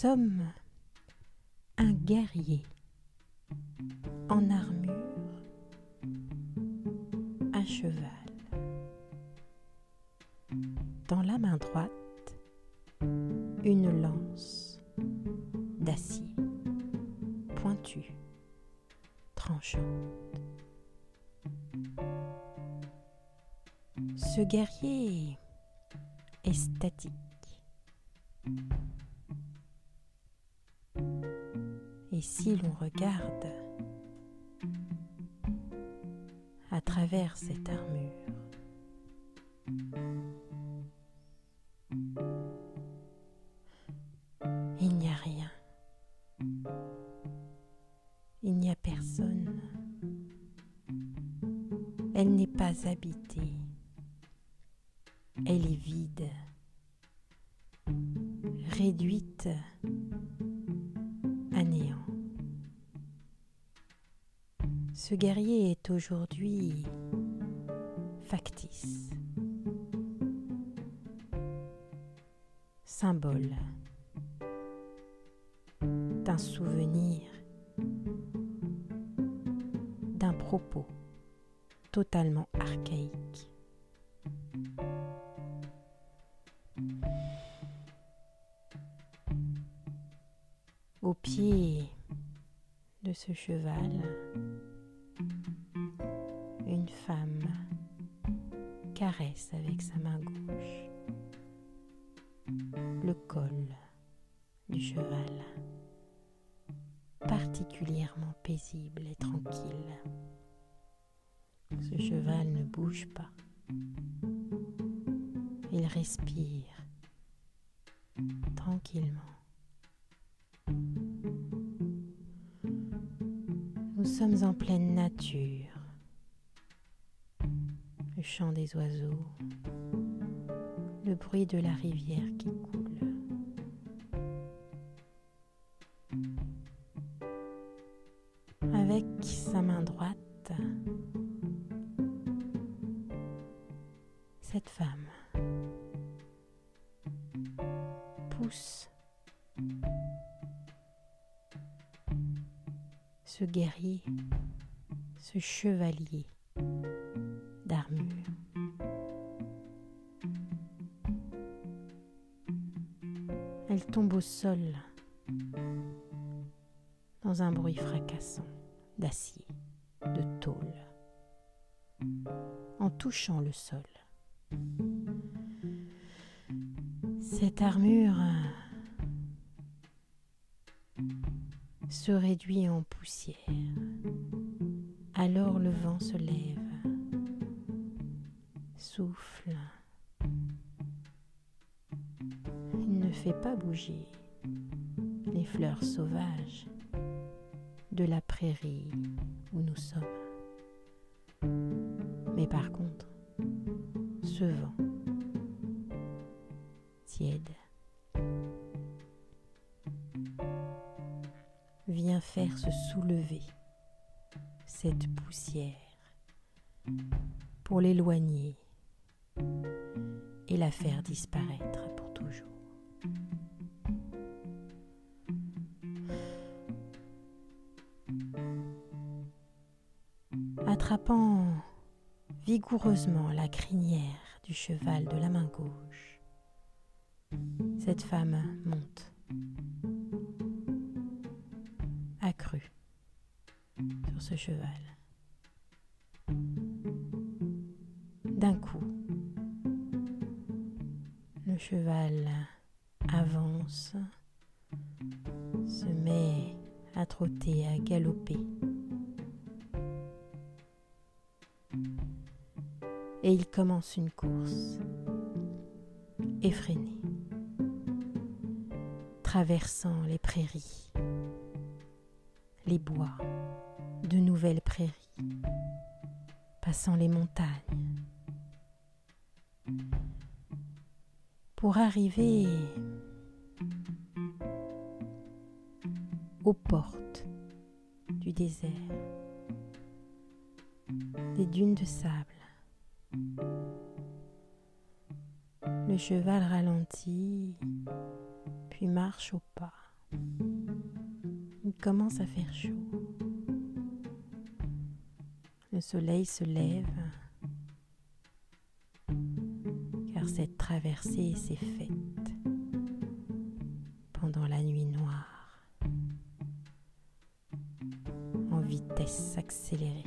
sommes un guerrier en armure à cheval. Dans la main droite, une lance d'acier pointue, tranchante. Ce guerrier est statique. Et si l'on regarde à travers cette armure, il n'y a rien. Il n'y a personne. Elle n'est pas habitée. Elle est vide, réduite Ce guerrier est aujourd'hui factice, symbole d'un souvenir, d'un propos totalement archaïque. Au pied de ce cheval, une femme caresse avec sa main gauche le col du cheval, particulièrement paisible et tranquille. Ce cheval ne bouge pas. Il respire tranquillement. Sommes en pleine nature. Le chant des oiseaux, le bruit de la rivière qui coule. Avec sa main droite, cette femme pousse ce guerrier, ce chevalier d'armure. Elle tombe au sol dans un bruit fracassant d'acier, de tôle, en touchant le sol. Cette armure se réduit en poussière. Alors le vent se lève, souffle. Ne fait pas bouger les fleurs sauvages de la prairie où nous sommes. Mais par contre, ce vent tiède vient faire se soulever cette poussière pour l'éloigner et la faire disparaître pour toujours. Attrapant vigoureusement la crinière du cheval de la main gauche, cette femme monte, ce cheval. D'un coup, le cheval avance, se met à trotter, à galoper. Et il commence une course effrénée, traversant les prairies, les bois, de nouvelles prairies, passant les montagnes, pour arriver aux portes du désert, des dunes de sable. Le cheval ralentit, puis marche au pas. commence à faire chaud. Le soleil se lève. Car cette traversée s'est faite pendant la nuit noire. En vitesse accélérée.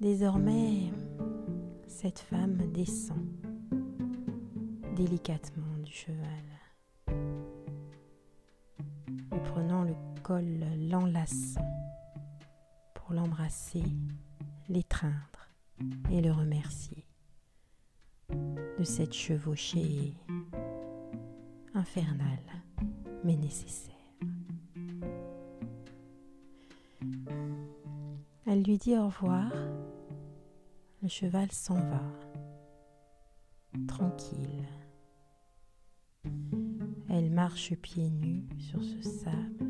Désormais, cette femme descend délicatement du cheval, l'enlaçant pour l'embrasser, l'étreindre et le remercier de cette chevauchée infernale mais nécessaire. Elle lui dit au revoir le cheval s'en va, tranquille. Elle marche pieds nus sur ce sable.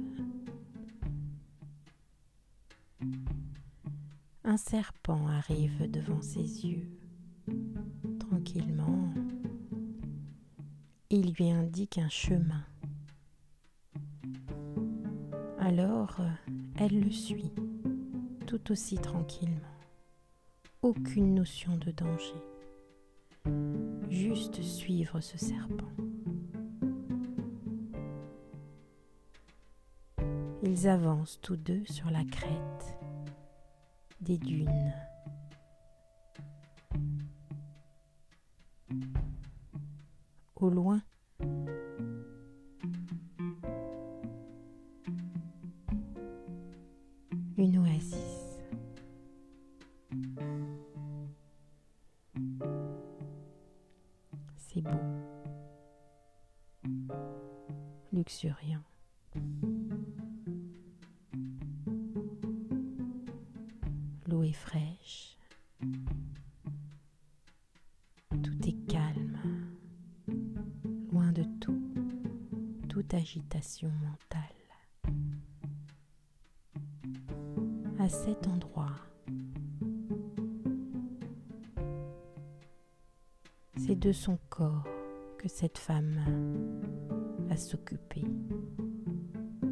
Un serpent arrive devant ses yeux. Tranquillement, il lui indique un chemin. Alors, elle le suit, tout aussi tranquillement aucune notion de danger. Juste suivre ce serpent. Ils avancent tous deux sur la crête des dunes. Au loin, une oasis. C'est beau, luxuriant. De tout, toute agitation mentale. À cet endroit, C'est de son corps que cette femme va s'occuper,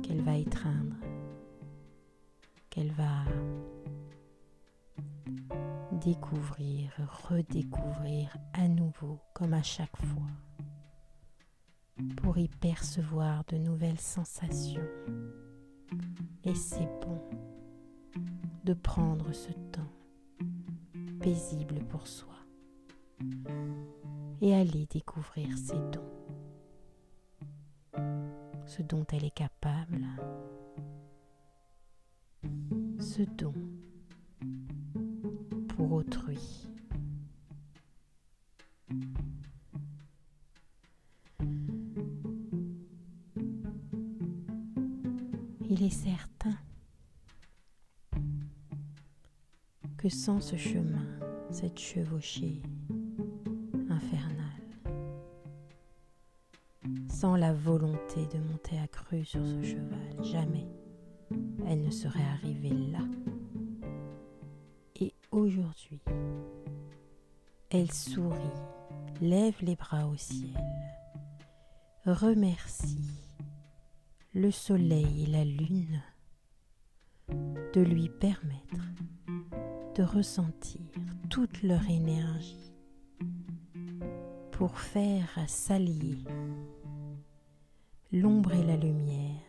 qu'elle va étreindre, qu'elle va découvrir, redécouvrir à nouveau, comme à chaque fois, pour y percevoir de nouvelles sensations. Et c'est bon de prendre ce temps paisible pour soi et aller découvrir ses dons, ce dont elle est capable, ce don pour autrui. Il est certain que sans ce chemin, cette chevauchée, sans la volonté de monter à cru sur ce cheval, jamais elle ne serait arrivée là. Et aujourd'hui, elle sourit, lève les bras au ciel, remercie le soleil et la lune de lui permettre de ressentir toute leur énergie pour faire s'allier l'ombre et la lumière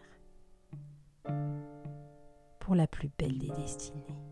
pour la plus belle des destinées.